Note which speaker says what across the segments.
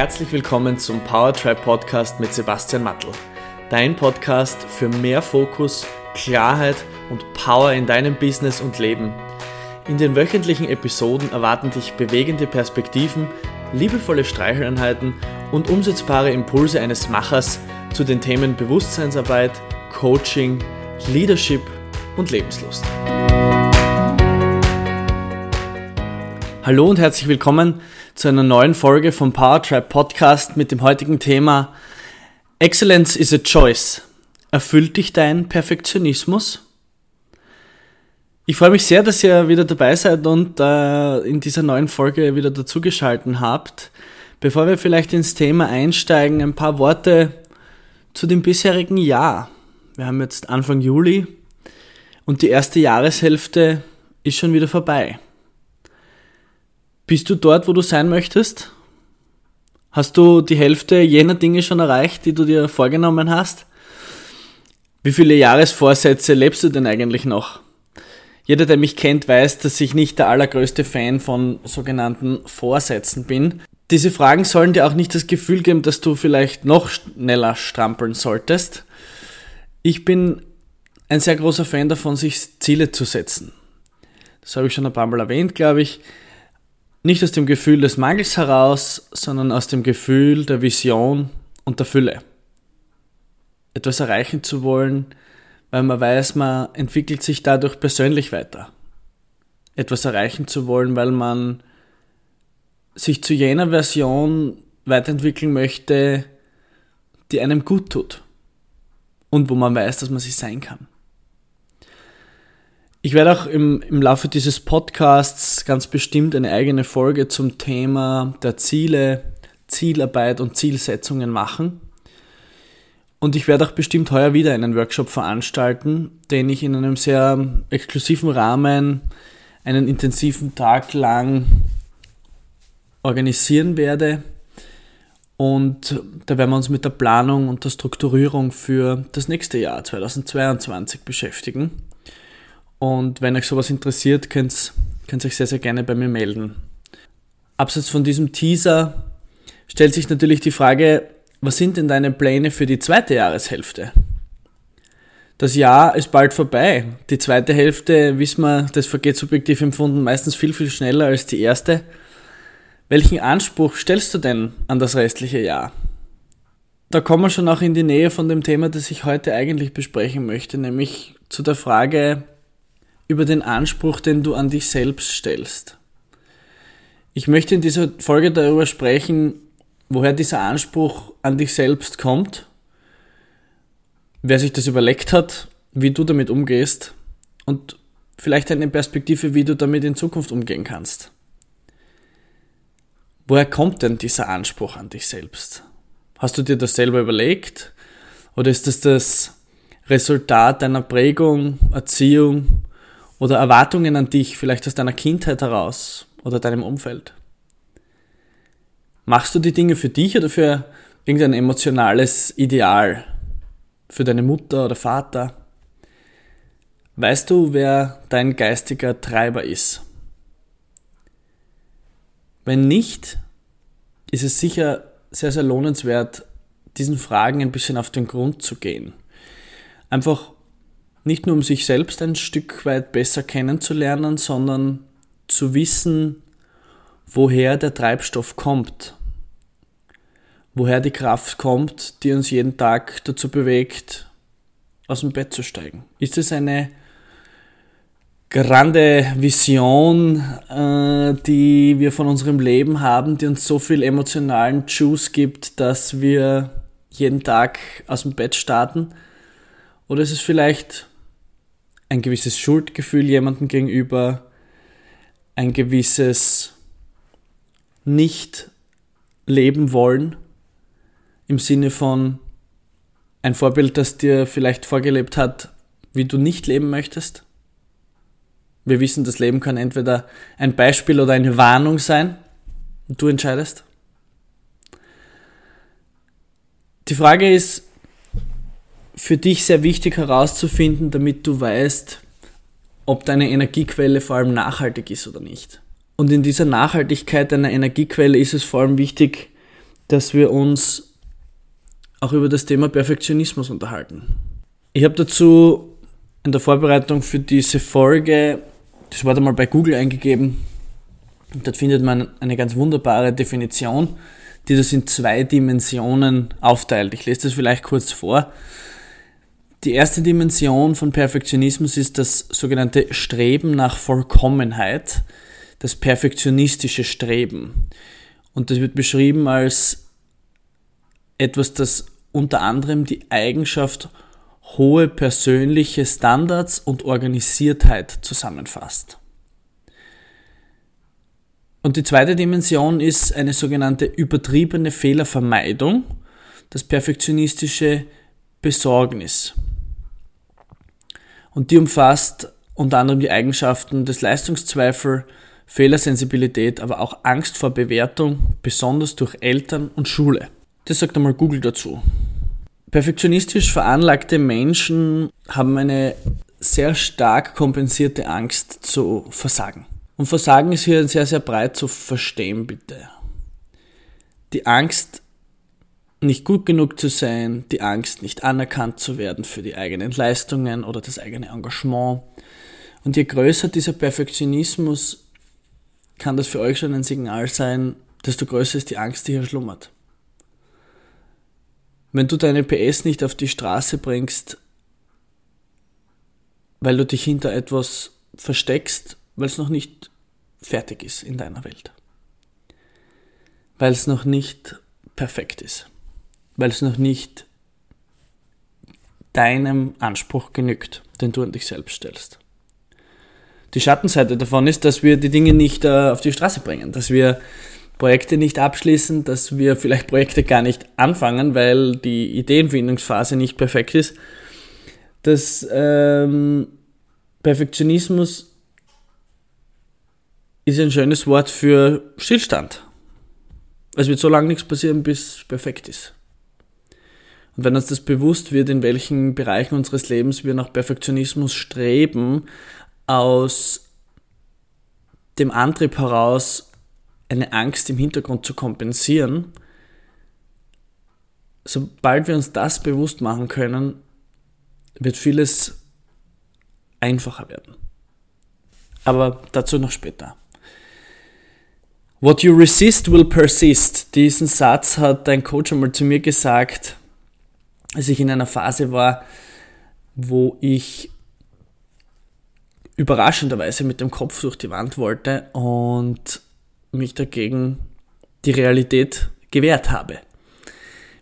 Speaker 1: herzlich willkommen zum Powertribe Podcast mit Sebastian Mattel. Dein Podcast für mehr Fokus, Klarheit und Power in deinem Business und Leben. In den wöchentlichen Episoden erwarten dich bewegende Perspektiven, liebevolle Streicheleinheiten und umsetzbare Impulse eines Machers zu den Themen Bewusstseinsarbeit, Coaching, Leadership und Lebenslust. Hallo und herzlich willkommen zu einer neuen Folge vom Powertrap Podcast mit dem heutigen Thema Excellence is a Choice. Erfüllt dich dein Perfektionismus? Ich freue mich sehr, dass ihr wieder dabei seid und äh, in dieser neuen Folge wieder dazugeschalten habt. Bevor wir vielleicht ins Thema einsteigen, ein paar Worte zu dem bisherigen Jahr. Wir haben jetzt Anfang Juli und die erste Jahreshälfte ist schon wieder vorbei. Bist du dort, wo du sein möchtest? Hast du die Hälfte jener Dinge schon erreicht, die du dir vorgenommen hast? Wie viele Jahresvorsätze lebst du denn eigentlich noch? Jeder, der mich kennt, weiß, dass ich nicht der allergrößte Fan von sogenannten Vorsätzen bin. Diese Fragen sollen dir auch nicht das Gefühl geben, dass du vielleicht noch schneller strampeln solltest. Ich bin ein sehr großer Fan davon, sich Ziele zu setzen. Das habe ich schon ein paar Mal erwähnt, glaube ich. Nicht aus dem Gefühl des Mangels heraus, sondern aus dem Gefühl der Vision und der Fülle. Etwas erreichen zu wollen, weil man weiß, man entwickelt sich dadurch persönlich weiter. Etwas erreichen zu wollen, weil man sich zu jener Version weiterentwickeln möchte, die einem gut tut und wo man weiß, dass man sich sein kann. Ich werde auch im, im Laufe dieses Podcasts ganz bestimmt eine eigene Folge zum Thema der Ziele, Zielarbeit und Zielsetzungen machen. Und ich werde auch bestimmt heuer wieder einen Workshop veranstalten, den ich in einem sehr exklusiven Rahmen einen intensiven Tag lang organisieren werde. Und da werden wir uns mit der Planung und der Strukturierung für das nächste Jahr 2022 beschäftigen. Und wenn euch sowas interessiert, könnt ihr euch sehr, sehr gerne bei mir melden. Abseits von diesem Teaser stellt sich natürlich die Frage, was sind denn deine Pläne für die zweite Jahreshälfte? Das Jahr ist bald vorbei. Die zweite Hälfte, wissen wir, das vergeht subjektiv empfunden meistens viel, viel schneller als die erste. Welchen Anspruch stellst du denn an das restliche Jahr? Da kommen wir schon auch in die Nähe von dem Thema, das ich heute eigentlich besprechen möchte, nämlich zu der Frage, über den Anspruch, den du an dich selbst stellst. Ich möchte in dieser Folge darüber sprechen, woher dieser Anspruch an dich selbst kommt, wer sich das überlegt hat, wie du damit umgehst und vielleicht eine Perspektive, wie du damit in Zukunft umgehen kannst. Woher kommt denn dieser Anspruch an dich selbst? Hast du dir das selber überlegt? Oder ist das das Resultat deiner Prägung, Erziehung oder Erwartungen an dich, vielleicht aus deiner Kindheit heraus oder deinem Umfeld? Machst du die Dinge für dich oder für irgendein emotionales Ideal? Für deine Mutter oder Vater? Weißt du, wer dein geistiger Treiber ist? Wenn nicht, ist es sicher sehr, sehr lohnenswert, diesen Fragen ein bisschen auf den Grund zu gehen. Einfach nicht nur um sich selbst ein Stück weit besser kennenzulernen, sondern zu wissen, woher der Treibstoff kommt, woher die Kraft kommt, die uns jeden Tag dazu bewegt, aus dem Bett zu steigen. Ist es eine grande Vision, äh, die wir von unserem Leben haben, die uns so viel emotionalen Juice gibt, dass wir jeden Tag aus dem Bett starten? Oder ist es vielleicht ein gewisses Schuldgefühl jemandem gegenüber, ein gewisses nicht leben wollen im Sinne von ein Vorbild, das dir vielleicht vorgelebt hat, wie du nicht leben möchtest. Wir wissen, das Leben kann entweder ein Beispiel oder eine Warnung sein und du entscheidest. Die Frage ist, für dich sehr wichtig herauszufinden, damit du weißt, ob deine Energiequelle vor allem nachhaltig ist oder nicht. Und in dieser Nachhaltigkeit deiner Energiequelle ist es vor allem wichtig, dass wir uns auch über das Thema Perfektionismus unterhalten. Ich habe dazu in der Vorbereitung für diese Folge das Wort einmal bei Google eingegeben und dort findet man eine ganz wunderbare Definition, die das in zwei Dimensionen aufteilt. Ich lese das vielleicht kurz vor. Die erste Dimension von Perfektionismus ist das sogenannte Streben nach Vollkommenheit, das perfektionistische Streben. Und das wird beschrieben als etwas, das unter anderem die Eigenschaft hohe persönliche Standards und Organisiertheit zusammenfasst. Und die zweite Dimension ist eine sogenannte übertriebene Fehlervermeidung, das perfektionistische Besorgnis. Und die umfasst unter anderem die Eigenschaften des Leistungszweifel, Fehlersensibilität, aber auch Angst vor Bewertung, besonders durch Eltern und Schule. Das sagt einmal Google dazu. Perfektionistisch veranlagte Menschen haben eine sehr stark kompensierte Angst zu versagen. Und Versagen ist hier sehr, sehr breit zu verstehen, bitte. Die Angst, nicht gut genug zu sein, die Angst, nicht anerkannt zu werden für die eigenen Leistungen oder das eigene Engagement. Und je größer dieser Perfektionismus, kann das für euch schon ein Signal sein, desto größer ist die Angst, die hier schlummert. Wenn du deine PS nicht auf die Straße bringst, weil du dich hinter etwas versteckst, weil es noch nicht fertig ist in deiner Welt. Weil es noch nicht perfekt ist. Weil es noch nicht deinem Anspruch genügt, den du an dich selbst stellst. Die Schattenseite davon ist, dass wir die Dinge nicht äh, auf die Straße bringen, dass wir Projekte nicht abschließen, dass wir vielleicht Projekte gar nicht anfangen, weil die Ideenfindungsphase nicht perfekt ist. Dass ähm, Perfektionismus ist ein schönes Wort für Stillstand. Es wird so lange nichts passieren, bis es perfekt ist. Wenn uns das bewusst wird, in welchen Bereichen unseres Lebens wir nach Perfektionismus streben, aus dem Antrieb heraus eine Angst im Hintergrund zu kompensieren, sobald wir uns das bewusst machen können, wird vieles einfacher werden. Aber dazu noch später. What you resist will persist. Diesen Satz hat ein Coach einmal zu mir gesagt, als ich in einer Phase war, wo ich überraschenderweise mit dem Kopf durch die Wand wollte und mich dagegen die Realität gewehrt habe.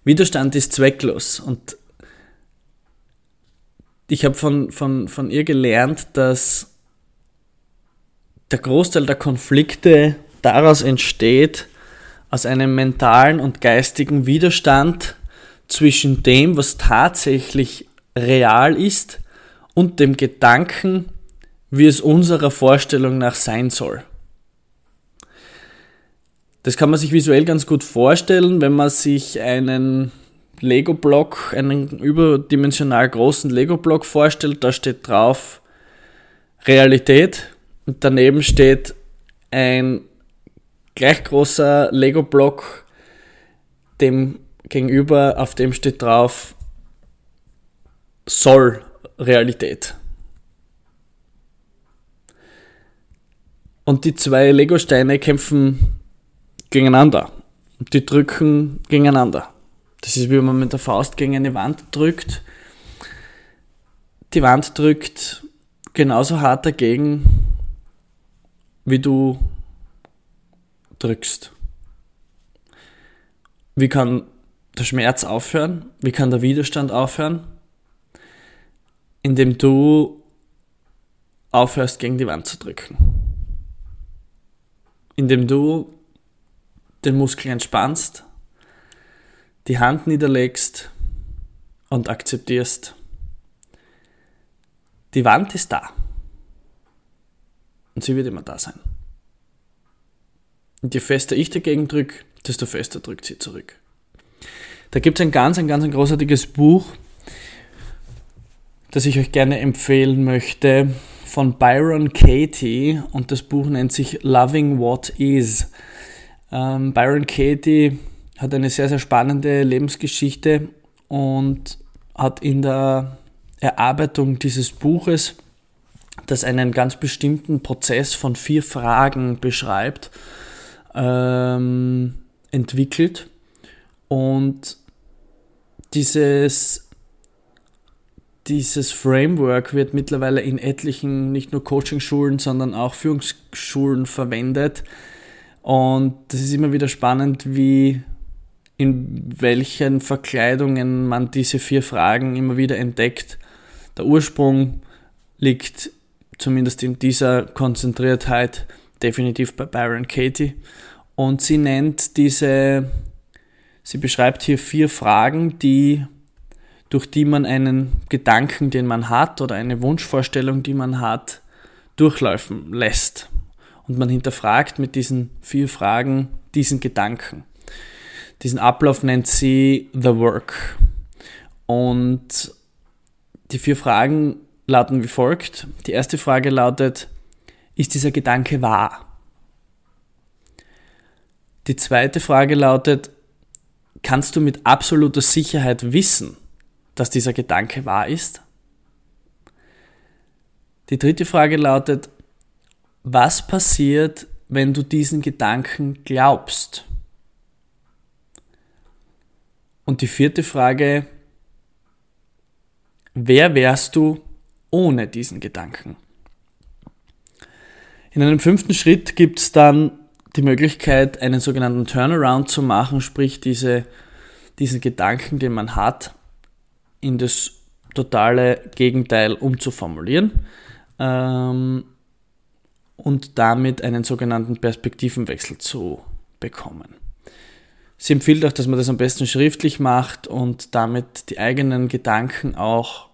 Speaker 1: Widerstand ist zwecklos und ich habe von, von, von ihr gelernt, dass der Großteil der Konflikte daraus entsteht, aus einem mentalen und geistigen Widerstand zwischen dem, was tatsächlich real ist und dem Gedanken, wie es unserer Vorstellung nach sein soll. Das kann man sich visuell ganz gut vorstellen, wenn man sich einen Lego-Block, einen überdimensional großen Lego-Block vorstellt. Da steht drauf Realität und daneben steht ein gleich großer Lego-Block dem gegenüber, auf dem steht drauf soll Realität. Und die zwei Lego-Steine kämpfen gegeneinander. Und die drücken gegeneinander. Das ist wie wenn man mit der Faust gegen eine Wand drückt. Die Wand drückt genauso hart dagegen, wie du drückst. Wie kann der Schmerz aufhören? Wie kann der Widerstand aufhören? Indem du aufhörst, gegen die Wand zu drücken. Indem du den Muskel entspannst, die Hand niederlegst und akzeptierst. Die Wand ist da. Und sie wird immer da sein. Und je fester ich dagegen drücke, desto fester drückt sie zurück. Da gibt es ein ganz, ein ganz ein großartiges Buch, das ich euch gerne empfehlen möchte, von Byron Katie und das Buch nennt sich Loving What Is. Ähm, Byron Katie hat eine sehr, sehr spannende Lebensgeschichte und hat in der Erarbeitung dieses Buches, das einen ganz bestimmten Prozess von vier Fragen beschreibt, ähm, entwickelt. Und dieses, dieses Framework wird mittlerweile in etlichen, nicht nur Coaching-Schulen, sondern auch Führungsschulen verwendet. Und das ist immer wieder spannend, wie in welchen Verkleidungen man diese vier Fragen immer wieder entdeckt. Der Ursprung liegt zumindest in dieser Konzentriertheit definitiv bei Byron Katie. Und sie nennt diese, sie beschreibt hier vier Fragen, die, durch die man einen Gedanken, den man hat oder eine Wunschvorstellung, die man hat, durchlaufen lässt. Und man hinterfragt mit diesen vier Fragen diesen Gedanken. Diesen Ablauf nennt sie The Work. Und die vier Fragen lauten wie folgt. Die erste Frage lautet, ist dieser Gedanke wahr? Die zweite Frage lautet, kannst du mit absoluter Sicherheit wissen, dass dieser Gedanke wahr ist? Die dritte Frage lautet, was passiert, wenn du diesen Gedanken glaubst? Und die vierte Frage, wer wärst du ohne diesen Gedanken? In einem fünften Schritt gibt es dann die Möglichkeit, einen sogenannten Turnaround zu machen, sprich diese, diesen Gedanken, den man hat, in das totale Gegenteil umzuformulieren ähm, und damit einen sogenannten Perspektivenwechsel zu bekommen. Sie empfiehlt auch, dass man das am besten schriftlich macht und damit die eigenen Gedanken auch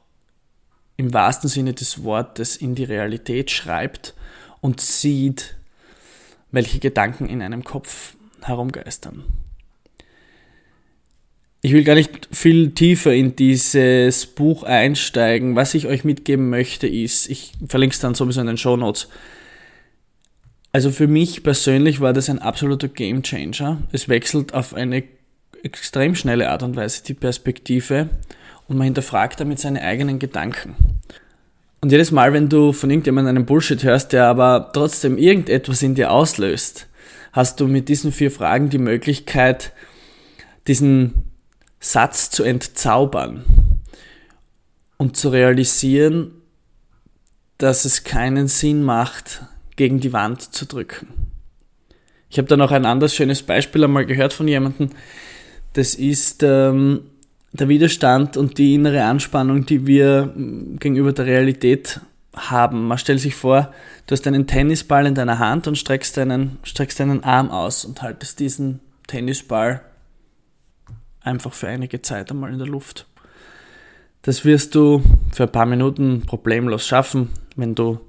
Speaker 1: im wahrsten Sinne des Wortes in die Realität schreibt und sieht, welche Gedanken in einem Kopf herumgeistern. Ich will gar nicht viel tiefer in dieses Buch einsteigen. Was ich euch mitgeben möchte, ist, ich verlinke es dann sowieso in den Show Notes, also für mich persönlich war das ein absoluter Game Changer. Es wechselt auf eine extrem schnelle Art und Weise die Perspektive und man hinterfragt damit seine eigenen Gedanken. Und jedes Mal, wenn du von irgendjemandem einen Bullshit hörst, der aber trotzdem irgendetwas in dir auslöst, hast du mit diesen vier Fragen die Möglichkeit, diesen Satz zu entzaubern und zu realisieren, dass es keinen Sinn macht, gegen die Wand zu drücken. Ich habe da noch ein anderes schönes Beispiel einmal gehört von jemandem. Das ist ähm, der Widerstand und die innere Anspannung, die wir mm, gegenüber der Realität haben. Man stellt sich vor, du hast einen Tennisball in deiner Hand und streckst deinen, streckst deinen Arm aus und haltest diesen Tennisball einfach für einige Zeit einmal in der Luft. Das wirst du für ein paar Minuten problemlos schaffen, wenn du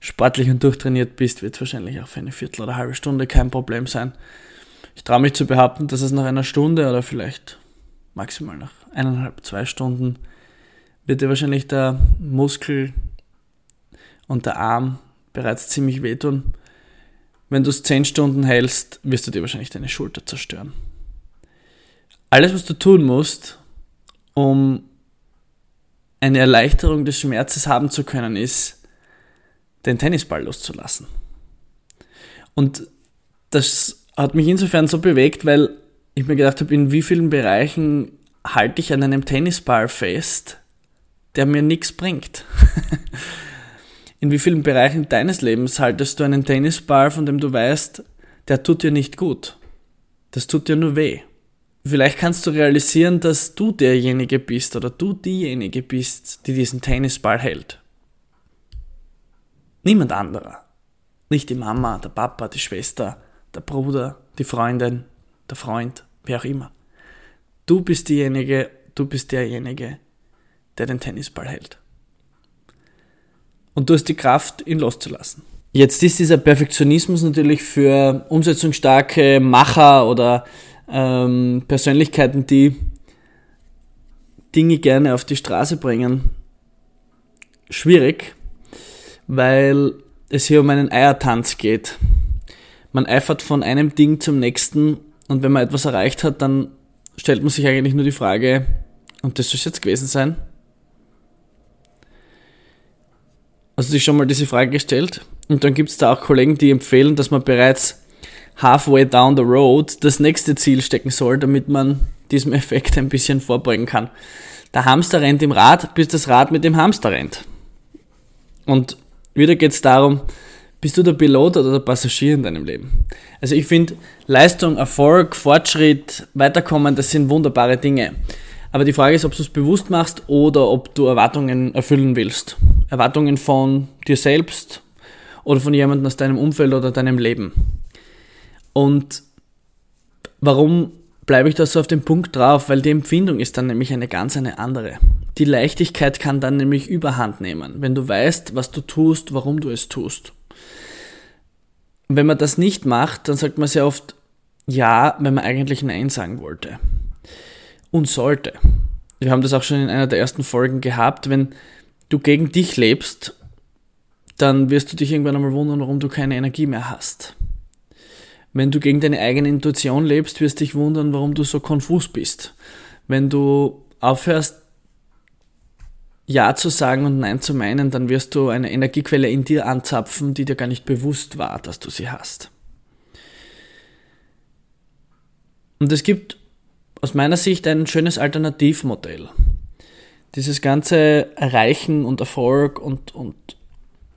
Speaker 1: sportlich und durchtrainiert bist, wird es wahrscheinlich auch für eine Viertel oder eine halbe Stunde kein Problem sein. Ich traue mich zu behaupten, dass es nach einer Stunde oder vielleicht maximal nach eineinhalb, zwei Stunden wird dir wahrscheinlich der Muskel und der Arm bereits ziemlich wehtun. Wenn du es zehn Stunden hältst, wirst du dir wahrscheinlich deine Schulter zerstören. Alles, was du tun musst, um eine Erleichterung des Schmerzes haben zu können, ist, den Tennisball loszulassen. Und das hat mich insofern so bewegt, weil ich mir gedacht habe, in wie vielen Bereichen halte ich an einem Tennisball fest, der mir nichts bringt. in wie vielen Bereichen deines Lebens haltest du einen Tennisball, von dem du weißt, der tut dir nicht gut. Das tut dir nur weh. Vielleicht kannst du realisieren, dass du derjenige bist oder du diejenige bist, die diesen Tennisball hält. Niemand anderer. Nicht die Mama, der Papa, die Schwester, der Bruder, die Freundin, der Freund, wer auch immer. Du bist diejenige, du bist derjenige, der den Tennisball hält. Und du hast die Kraft, ihn loszulassen. Jetzt ist dieser Perfektionismus natürlich für umsetzungsstarke Macher oder ähm, Persönlichkeiten, die Dinge gerne auf die Straße bringen, schwierig, weil es hier um einen Eiertanz geht. Man eifert von einem Ding zum nächsten Und wenn man etwas erreicht hat, dann stellt man sich eigentlich nur die Frage, und das soll es jetzt gewesen sein? Du sich schon mal diese Frage gestellt? Und dann gibt es da auch Kollegen, die empfehlen, dass man bereits halfway down the road das nächste Ziel stecken soll, damit man diesem Effekt ein bisschen vorbeugen kann. Der Hamster rennt im Rad, bis das Rad mit dem Hamster rennt. Und wieder geht es darum, bist du der Pilot oder der Passagier in deinem Leben? Also ich finde, Leistung, Erfolg, Fortschritt, Weiterkommen, das sind wunderbare Dinge. Aber die Frage ist, ob du es bewusst machst oder ob du Erwartungen erfüllen willst. Erwartungen von dir selbst oder von jemandem aus deinem Umfeld oder deinem Leben. Und warum bleibe ich da so auf den Punkt drauf? Weil die Empfindung ist dann nämlich eine ganz eine andere. Die Leichtigkeit kann dann nämlich überhand nehmen, wenn du weißt, was du tust, warum du es tust. Wenn man das nicht macht, dann sagt man sehr oft ja, wenn man eigentlich Nein sagen wollte. Und sollte. Wir haben das auch schon in einer der ersten Folgen gehabt. Wenn du gegen dich lebst, dann wirst du dich irgendwann einmal wundern, warum du keine Energie mehr hast. Wenn du gegen deine eigene Intuition lebst, wirst du dich wundern, warum du so konfus bist. Wenn du aufhörst, Ja zu sagen und Nein zu meinen, dann wirst du eine Energiequelle in dir anzapfen, die dir gar nicht bewusst war, dass du sie hast. Und es gibt aus meiner Sicht ein schönes Alternativmodell. Dieses ganze Erreichen und Erfolg und, und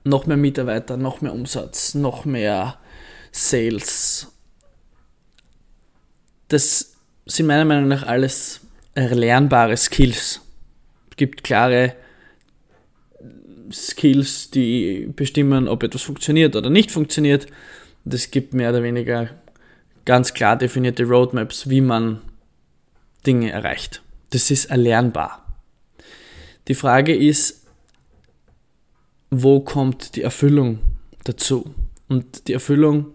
Speaker 1: noch mehr Mitarbeiter, noch mehr Umsatz, noch mehr Sales. Das sind meiner Meinung nach alles erlernbare Skills. Gibt klare Skills, die bestimmen, ob etwas funktioniert oder nicht funktioniert. Und es gibt mehr oder weniger ganz klar definierte Roadmaps, wie man Dinge erreicht. Das ist erlernbar. Die Frage ist, wo kommt die Erfüllung dazu? Und die Erfüllung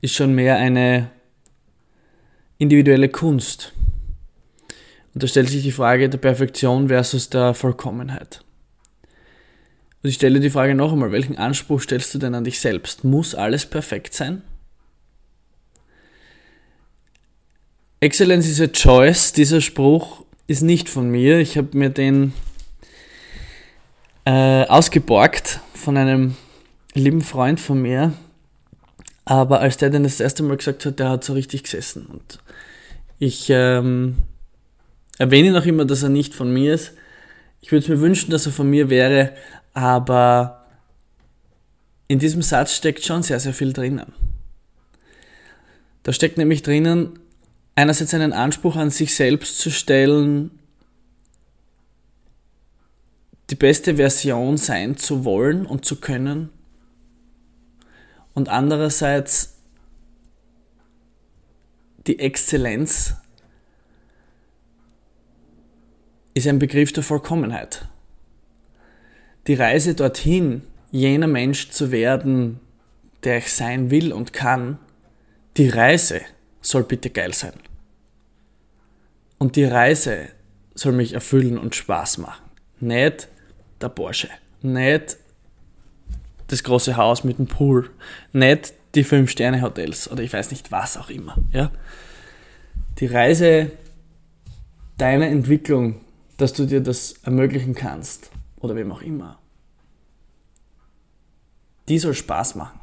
Speaker 1: ist schon mehr eine individuelle Kunst. Und da stellt sich die Frage der Perfektion versus der Vollkommenheit. Und ich stelle die Frage noch einmal, welchen Anspruch stellst du denn an dich selbst? Muss alles perfekt sein? Excellence is a choice, dieser Spruch ist nicht von mir. Ich habe mir den äh, ausgeborgt von einem lieben Freund von mir, aber als der den das erste Mal gesagt hat, der hat so richtig gesessen. Und ich ähm, erwähne noch immer, dass er nicht von mir ist. Ich würde es mir wünschen, dass er von mir wäre, aber in diesem Satz steckt schon sehr, sehr viel drinnen. Da steckt nämlich drinnen, einerseits einen Anspruch an sich selbst zu stellen, die beste Version sein zu wollen und zu können und andererseits die Exzellenz ist ein Begriff der Vollkommenheit. Die Reise dorthin, jener Mensch zu werden, der ich sein will und kann, die Reise soll bitte geil sein. Und die Reise soll mich erfüllen und Spaß machen. Nicht der Porsche. Nicht das große Haus mit dem Pool, nicht die Fünf-Sterne-Hotels oder ich weiß nicht was auch immer. Ja? Die Reise deiner Entwicklung, dass du dir das ermöglichen kannst oder wem auch immer, die soll Spaß machen.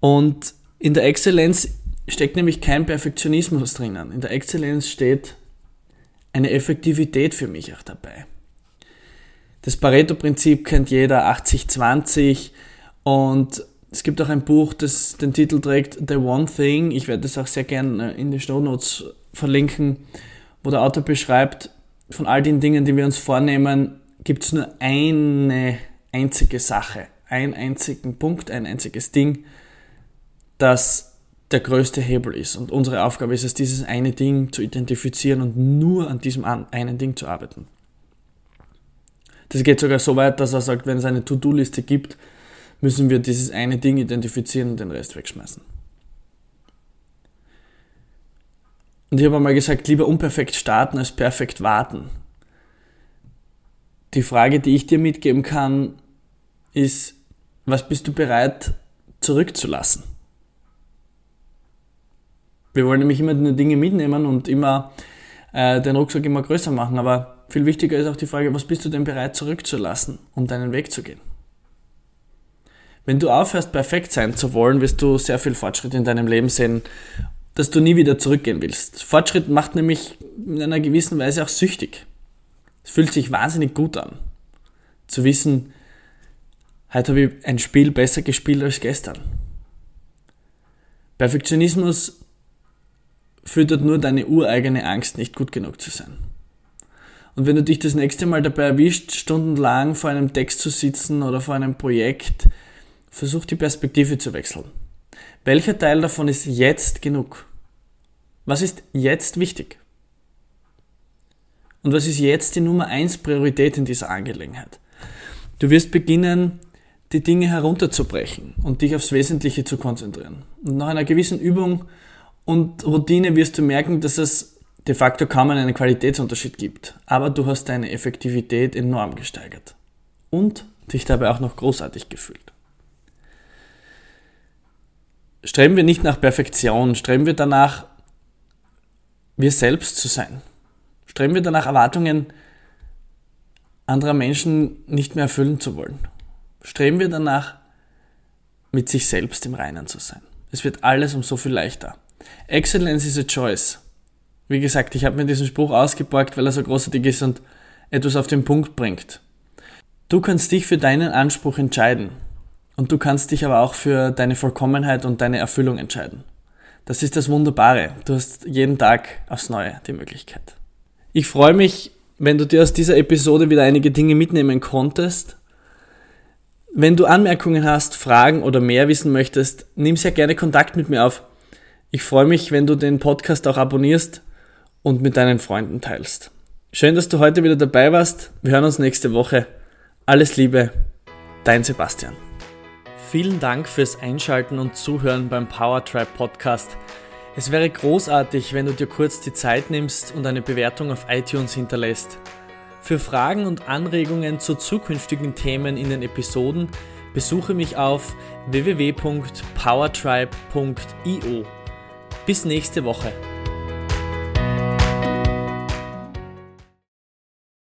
Speaker 1: Und in der Exzellenz steckt nämlich kein Perfektionismus drinnen. In der Exzellenz steht eine Effektivität für mich auch dabei. Das Pareto-Prinzip kennt jeder, 80-20. Und es gibt auch ein Buch, das den Titel trägt The One Thing. Ich werde das auch sehr gerne in den Show Notes verlinken, wo der Autor beschreibt, von all den Dingen, die wir uns vornehmen, gibt es nur eine einzige Sache, einen einzigen Punkt, ein einziges Ding, das der größte Hebel ist. Und unsere Aufgabe ist es, dieses eine Ding zu identifizieren und nur an diesem einen Ding zu arbeiten. Das geht sogar so weit, dass er sagt, wenn es eine To-Do-Liste gibt, müssen wir dieses eine Ding identifizieren und den Rest wegschmeißen. Und ich habe einmal gesagt, lieber unperfekt starten als perfekt warten. Die Frage, die ich dir mitgeben kann, ist, was bist du bereit zurückzulassen? Wir wollen nämlich immer nur Dinge mitnehmen und immer äh, den Rucksack immer größer machen. Aber viel wichtiger ist auch die Frage, was bist du denn bereit zurückzulassen, um deinen Weg zu gehen? Wenn du aufhörst, perfekt sein zu wollen, wirst du sehr viel Fortschritt in deinem Leben sehen, dass du nie wieder zurückgehen willst. Fortschritt macht nämlich in einer gewissen Weise auch süchtig. Es fühlt sich wahnsinnig gut an, zu wissen, heute habe ich ein Spiel besser gespielt als gestern. Perfektionismus füttert nur deine ureigene Angst, nicht gut genug zu sein. Und wenn du dich das nächste Mal dabei erwischt, stundenlang vor einem Text zu sitzen oder vor einem Projekt, versuch die Perspektive zu wechseln. Welcher Teil davon ist jetzt genug? Was ist jetzt wichtig? Und was ist jetzt die Nummer eins Priorität in dieser Angelegenheit? Du wirst beginnen, die Dinge herunterzubrechen und dich aufs Wesentliche zu konzentrieren. Und nach einer gewissen Übung und Routine wirst du merken, dass es de facto kaum einen Qualitätsunterschied gibt. Aber du hast deine Effektivität enorm gesteigert. Und dich dabei auch noch großartig gefühlt. Streben wir nicht nach Perfektion, streben wir danach, wir selbst zu sein. Streben wir danach, Erwartungen anderer Menschen nicht mehr erfüllen zu wollen. Streben wir danach, mit sich selbst im Reinen zu sein. Es wird alles um so viel leichter. Excellence is a choice. Wie gesagt, ich habe mir diesen Spruch ausgeborgt, weil er so großartig ist und etwas auf den Punkt bringt. Du kannst dich für deinen Anspruch entscheiden. Und du kannst dich aber auch für deine Vollkommenheit und deine Erfüllung entscheiden. Das ist das Wunderbare. Du hast jeden Tag aufs Neue die Möglichkeit. Ich freue mich, wenn du dir aus dieser Episode wieder einige Dinge mitnehmen konntest. Wenn du Anmerkungen hast, Fragen oder mehr wissen möchtest, nimm sehr gerne Kontakt mit mir auf. Ich freue mich, wenn du den Podcast auch abonnierst und mit deinen Freunden teilst. Schön, dass du heute wieder dabei warst. Wir hören uns nächste Woche. Alles Liebe, dein Sebastian. Vielen Dank fürs Einschalten und Zuhören beim Powertribe Podcast. Es wäre großartig, wenn du dir kurz die Zeit nimmst und eine Bewertung auf iTunes hinterlässt. Für Fragen und Anregungen zu zukünftigen Themen in den Episoden besuche mich auf www.powertribe.io. Bis nächste Woche.